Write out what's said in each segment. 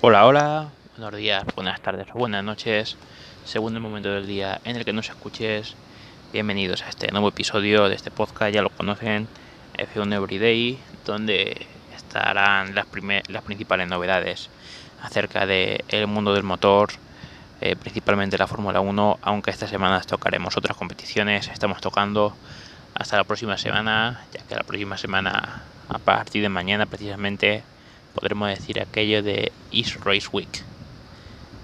Hola, hola, buenos días, buenas tardes o buenas noches, según el momento del día en el que nos escuches. Bienvenidos a este nuevo episodio de este podcast, ya lo conocen, F1 Everyday, donde estarán las, las principales novedades acerca del mundo del motor, eh, principalmente la Fórmula 1, aunque esta semana tocaremos otras competiciones, estamos tocando hasta la próxima semana, ya que la próxima semana, a partir de mañana precisamente, podremos decir aquello de East Race Week,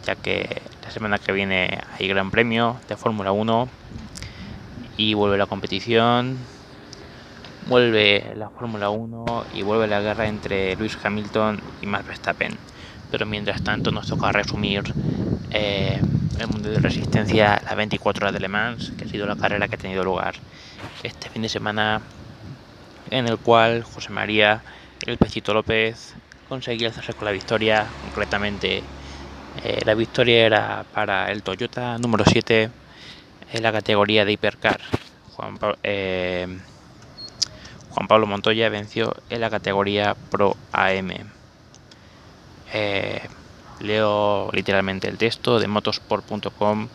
ya que la semana que viene hay Gran Premio de Fórmula 1 y vuelve la competición, vuelve la Fórmula 1 y vuelve la guerra entre Lewis Hamilton y Max Verstappen. Pero mientras tanto nos toca resumir eh, el mundo de resistencia, la 24 horas de Le Mans, que ha sido la carrera que ha tenido lugar este fin de semana, en el cual José María, el Pechito López, conseguir hacerse con la victoria. Concretamente, eh, la victoria era para el Toyota número 7 en la categoría de Hipercar. Juan, eh, Juan Pablo Montoya venció en la categoría Pro AM. Eh, leo literalmente el texto de motosport.com.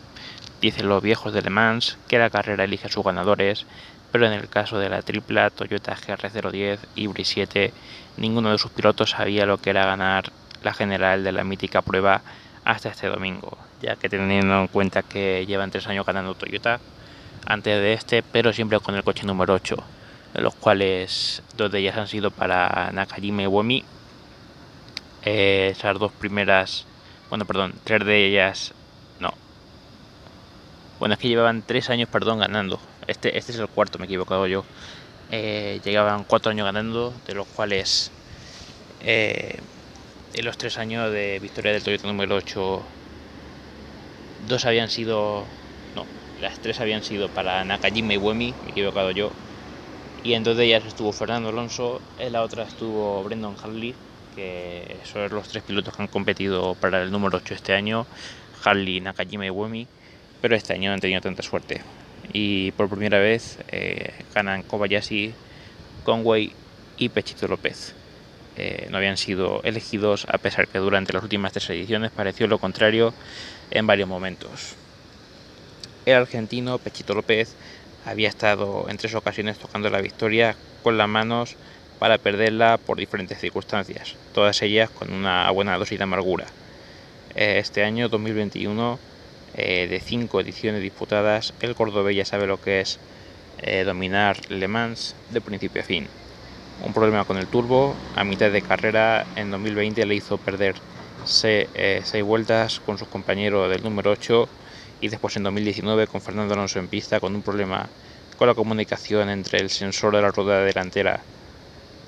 Dicen los viejos de Le Mans que la carrera elige a sus ganadores pero en el caso de la tripla Toyota GR010 y 7, ninguno de sus pilotos sabía lo que era ganar la general de la mítica prueba hasta este domingo, ya que teniendo en cuenta que llevan tres años ganando Toyota antes de este, pero siempre con el coche número 8, de los cuales dos de ellas han sido para Nakajima y Wemi. Eh, esas dos primeras, bueno, perdón, tres de ellas, no. Bueno, es que llevaban tres años, perdón, ganando este, este es el cuarto, me he equivocado yo. Eh, llegaban cuatro años ganando, de los cuales eh, en los tres años de victoria del Toyota número 8, dos habían sido, no, las tres habían sido para Nakajima y Wemi, me he equivocado yo. Y en dos de ellas estuvo Fernando Alonso, en la otra estuvo Brendan Harley, que son los tres pilotos que han competido para el número 8 este año, Harley, Nakajima y Wemi, pero este año no han tenido tanta suerte y por primera vez eh, ganan Kobayashi, Conway y Pechito López. Eh, no habían sido elegidos a pesar que durante las últimas tres ediciones pareció lo contrario en varios momentos. El argentino Pechito López había estado en tres ocasiones tocando la victoria con las manos para perderla por diferentes circunstancias, todas ellas con una buena dosis de amargura. Eh, este año 2021 eh, de cinco ediciones disputadas, el Cordobés ya sabe lo que es eh, dominar Le Mans de principio a fin. Un problema con el turbo, a mitad de carrera en 2020 le hizo perder 6 eh, vueltas con sus compañeros del número 8 y después en 2019 con Fernando Alonso en pista con un problema con la comunicación entre el sensor de la rueda delantera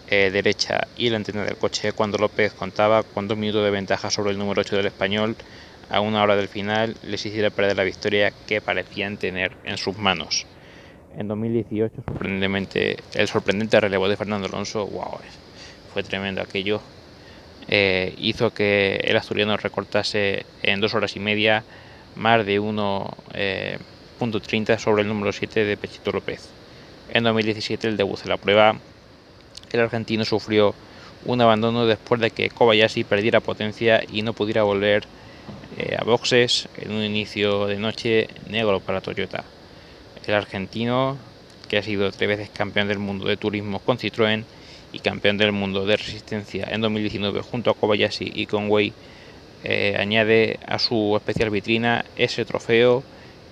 derecha y la antena del coche cuando López contaba con dos minutos de ventaja sobre el número 8 del español a una hora del final les hiciera perder la victoria que parecían tener en sus manos. En 2018, sorprendentemente, el sorprendente relevo de Fernando Alonso, wow, fue tremendo aquello. Eh, hizo que el asturiano recortase en dos horas y media más de 1.30 eh, sobre el número 7 de Pechito López. En 2017, el debut de la prueba, el argentino sufrió un abandono después de que Kobayashi perdiera potencia y no pudiera volver eh, a boxes en un inicio de noche negro para Toyota. El argentino, que ha sido tres veces campeón del mundo de turismo con Citroën y campeón del mundo de resistencia en 2019 junto a Kobayashi y Conway, eh, añade a su especial vitrina ese trofeo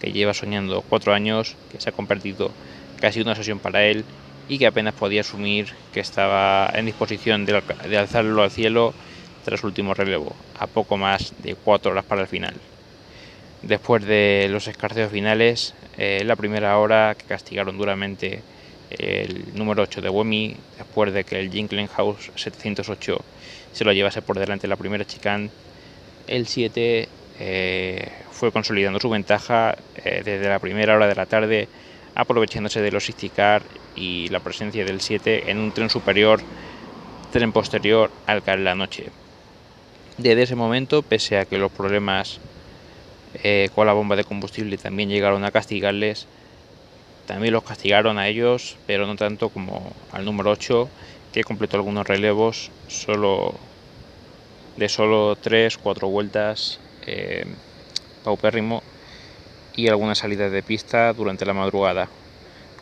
que lleva soñando cuatro años, que se ha convertido casi una sesión para él y que apenas podía asumir que estaba en disposición de alzarlo al cielo tras último relevo, a poco más de cuatro horas para el final. Después de los escarceos finales, eh, la primera hora que castigaron duramente el número 8 de Wemi, después de que el Jinkling House 708 se lo llevase por delante la primera chicane, el 7 eh, fue consolidando su ventaja eh, desde la primera hora de la tarde, aprovechándose de los Sisticar y la presencia del 7 en un tren superior, tren posterior al caer la noche. Desde ese momento, pese a que los problemas eh, con la bomba de combustible también llegaron a castigarles, también los castigaron a ellos, pero no tanto como al número 8, que completó algunos relevos, solo de solo 3-4 vueltas, eh, paupérrimo, y algunas salidas de pista durante la madrugada.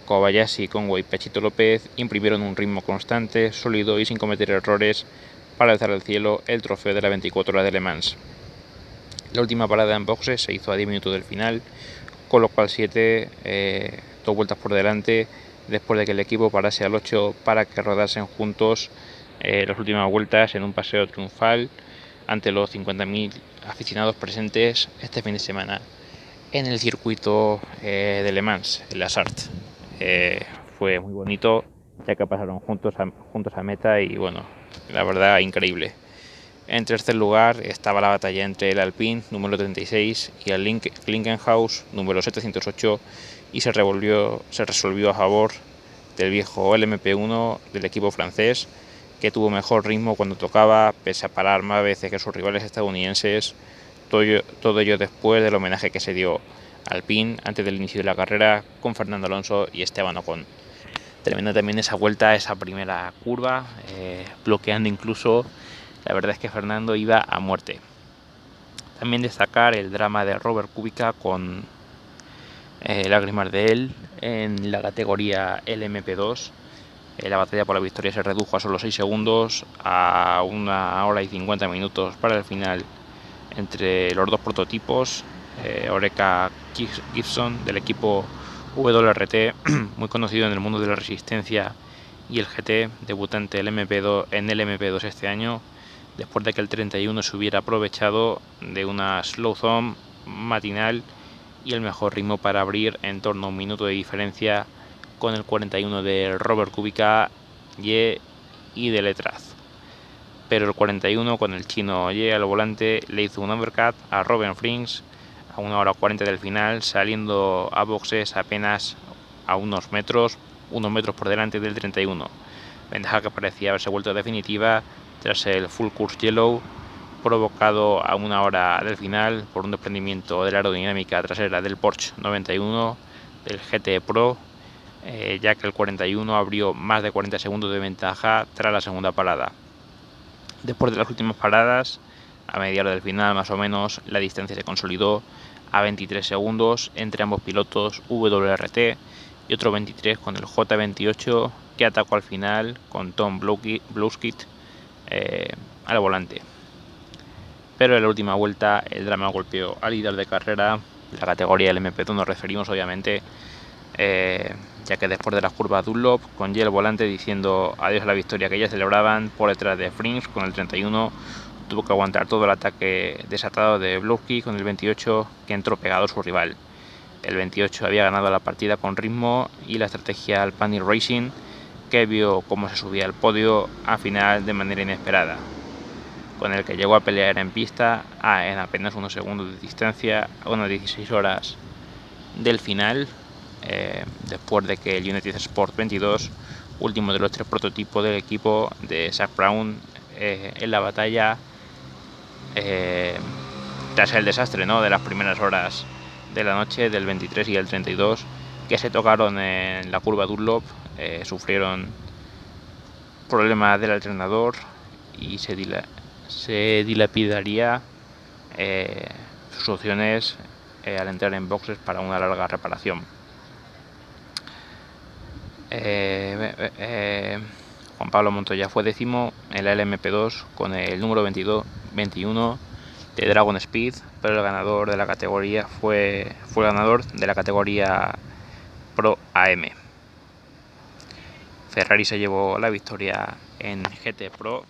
Kobayashi, Conway y Pechito López imprimieron un ritmo constante, sólido y sin cometer errores para alzar al cielo el trofeo de la 24 horas de Le Mans. La última parada en boxes se hizo a 10 minutos del final, con lo cual 7, eh, dos vueltas por delante, después de que el equipo parase al 8 para que rodasen juntos eh, las últimas vueltas en un paseo triunfal ante los 50.000 aficionados presentes este fin de semana en el circuito eh, de Le Mans, en la Sart. fue muy bonito ya que pasaron juntos juntos a meta y bueno, la verdad increíble. En tercer lugar estaba la batalla entre el Alpine número 36 y el Linkenhaus número 708 y se, resolvió a favor del viejo LMP1 del equipo francés que tuvo mejor ritmo cuando tocaba, pese a parar más veces que sus rivales estadounidenses, todo ello después del homenaje que se dio al PIN antes del inicio de la carrera con Fernando Alonso y Esteban Ocon. Tremenda también esa vuelta, esa primera curva, eh, bloqueando incluso la verdad es que Fernando iba a muerte. También destacar el drama de Robert Kubica con eh, lágrimas de él en la categoría LMP2. Eh, la batalla por la victoria se redujo a solo 6 segundos, a una hora y 50 minutos para el final entre los dos prototipos. Eh, Oreca Gibson del equipo WRT, muy conocido en el mundo de la resistencia y el GT, debutante el MP2, en el MP2 este año, después de que el 31 se hubiera aprovechado de una slow zone matinal y el mejor ritmo para abrir en torno a un minuto de diferencia con el 41 de Robert Kubica Ye y de Letraz. Pero el 41 con el chino Ye al volante le hizo un undercut a Robin Frings a una hora 40 del final, saliendo a boxes apenas a unos metros, unos metros por delante del 31. Ventaja que parecía haberse vuelto definitiva tras el full course yellow provocado a una hora del final por un desprendimiento de la aerodinámica trasera del Porsche 91 del GT Pro, eh, ya que el 41 abrió más de 40 segundos de ventaja tras la segunda parada. Después de las últimas paradas, a mediados del final más o menos, la distancia se consolidó a 23 segundos entre ambos pilotos WRT y otro 23 con el J28 que atacó al final con Tom Blueskit eh, al volante. Pero en la última vuelta el drama golpeó al líder de carrera, la categoría del MP2 nos referimos obviamente, eh, ya que después de las curvas Dunlop, con el volante diciendo adiós a la victoria que ya celebraban por detrás de Frings con el 31, tuvo que aguantar todo el ataque desatado de Bluski con el 28 que entró pegado a su rival. El 28 había ganado la partida con ritmo y la estrategia Alpine Racing que vio cómo se subía al podio a final de manera inesperada, con el que llegó a pelear en pista a, en apenas unos segundos de distancia a unas 16 horas del final, eh, después de que el United Sport 22, último de los tres prototipos del equipo de Zach Brown, eh, en la batalla eh, tras el desastre ¿no? de las primeras horas de la noche del 23 y el 32 que se tocaron en la curva Dunlop eh, sufrieron problemas del alternador y se, se dilapidaría eh, sus opciones al entrar en boxes para una larga reparación. Juan Pablo Montoya fue décimo en la LMP2 con el número 22, 21 de Dragon Speed, pero el ganador de la categoría fue, fue el ganador de la categoría Pro AM. Ferrari se llevó la victoria en GT Pro.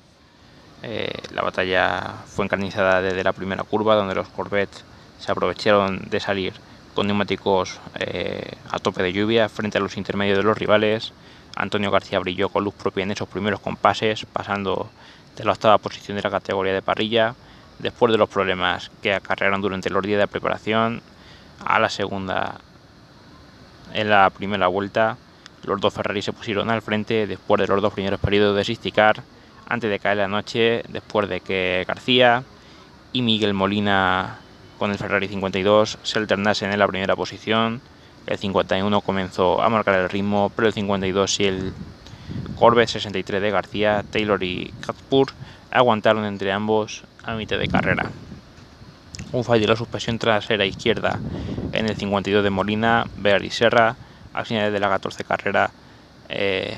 Eh, la batalla fue encarnizada desde la primera curva, donde los Corvettes se aprovecharon de salir con neumáticos eh, a tope de lluvia frente a los intermedios de los rivales. Antonio García brilló con luz propia en esos primeros compases, pasando de la octava posición de la categoría de parrilla, después de los problemas que acarrearon durante los días de preparación, a la segunda en la primera vuelta los dos Ferrari se pusieron al frente después de los dos primeros periodos de Sisticar, antes de caer la noche, después de que García y Miguel Molina con el Ferrari 52 se alternasen en la primera posición. El 51 comenzó a marcar el ritmo, pero el 52 y el Corvette 63 de García, Taylor y Katpur aguantaron entre ambos a mitad de carrera. Un fallo de la suspensión trasera izquierda en el 52 de Molina, Bear y Serra, al final de la 14 carrera, eh,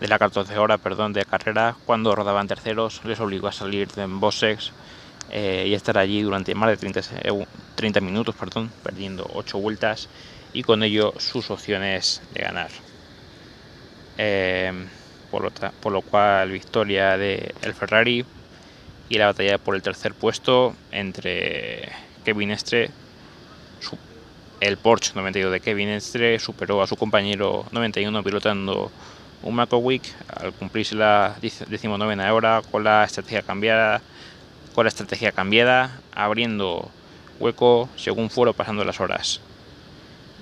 de la 14 hora perdón, de carrera, cuando rodaban terceros, les obligó a salir de Bossex eh, y estar allí durante más de 30, 30 minutos, perdón, perdiendo 8 vueltas y con ello sus opciones de ganar. Eh, por, por, lo cual victoria de el Ferrari y la batalla por el tercer puesto entre Kevin Estre el Porsche 92 de Kevin Estre superó a su compañero 91 pilotando un Wick al cumplirse la 19 hora con la estrategia cambiada con la estrategia cambiada abriendo hueco según fueron pasando las horas.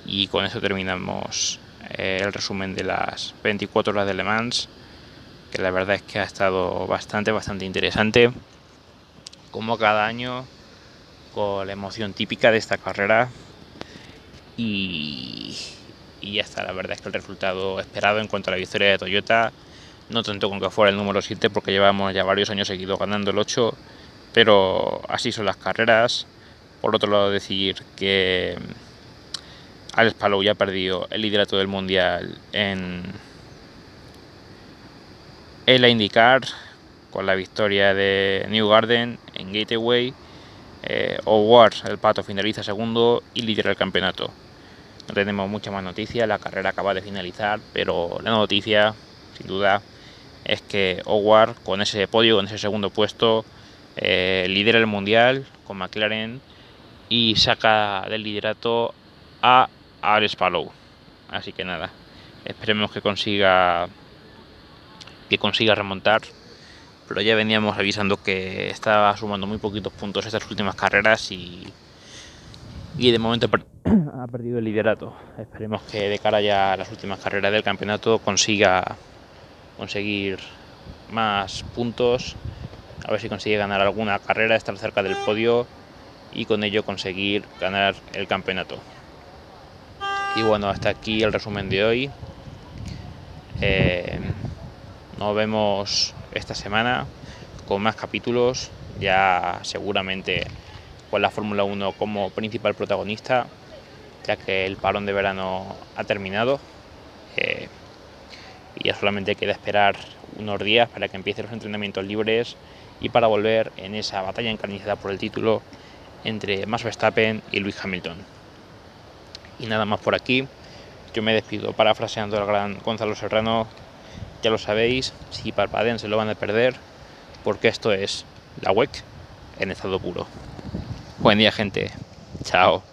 Y con eso terminamos eh, el resumen de las 24 horas de Le Mans que la verdad es que ha estado bastante bastante interesante como cada año con la emoción típica de esta carrera y, y ya está, la verdad es que el resultado esperado en cuanto a la victoria de Toyota, no tanto con que fuera el número 7 porque llevamos ya varios años seguidos ganando el 8, pero así son las carreras. Por otro lado decir que Alex Palou ya perdió el liderato del mundial en, en la IndyCar con la victoria de New Garden en Gateway. Eh, el pato, finaliza segundo y lidera el campeonato. No tenemos mucha más noticias, la carrera acaba de finalizar, pero la noticia, sin duda, es que Howard con ese podio, con ese segundo puesto, eh, lidera el mundial con McLaren y saca del liderato a Alex Palou. Así que nada, esperemos que consiga que consiga remontar pero ya veníamos avisando que estaba sumando muy poquitos puntos estas últimas carreras y, y de momento ha perdido el liderato. Esperemos que de cara ya a las últimas carreras del campeonato consiga conseguir más puntos, a ver si consigue ganar alguna carrera, estar cerca del podio y con ello conseguir ganar el campeonato. Y bueno, hasta aquí el resumen de hoy. Eh, nos vemos esta semana con más capítulos, ya seguramente con la Fórmula 1 como principal protagonista, ya que el parón de verano ha terminado eh, y ya solamente queda esperar unos días para que empiecen los entrenamientos libres y para volver en esa batalla encarnizada por el título entre Max Verstappen y Luis Hamilton. Y nada más por aquí. Yo me despido parafraseando al gran Gonzalo Serrano ya lo sabéis, si parpadean se lo van a perder, porque esto es la WEC en estado puro. Buen día gente, chao.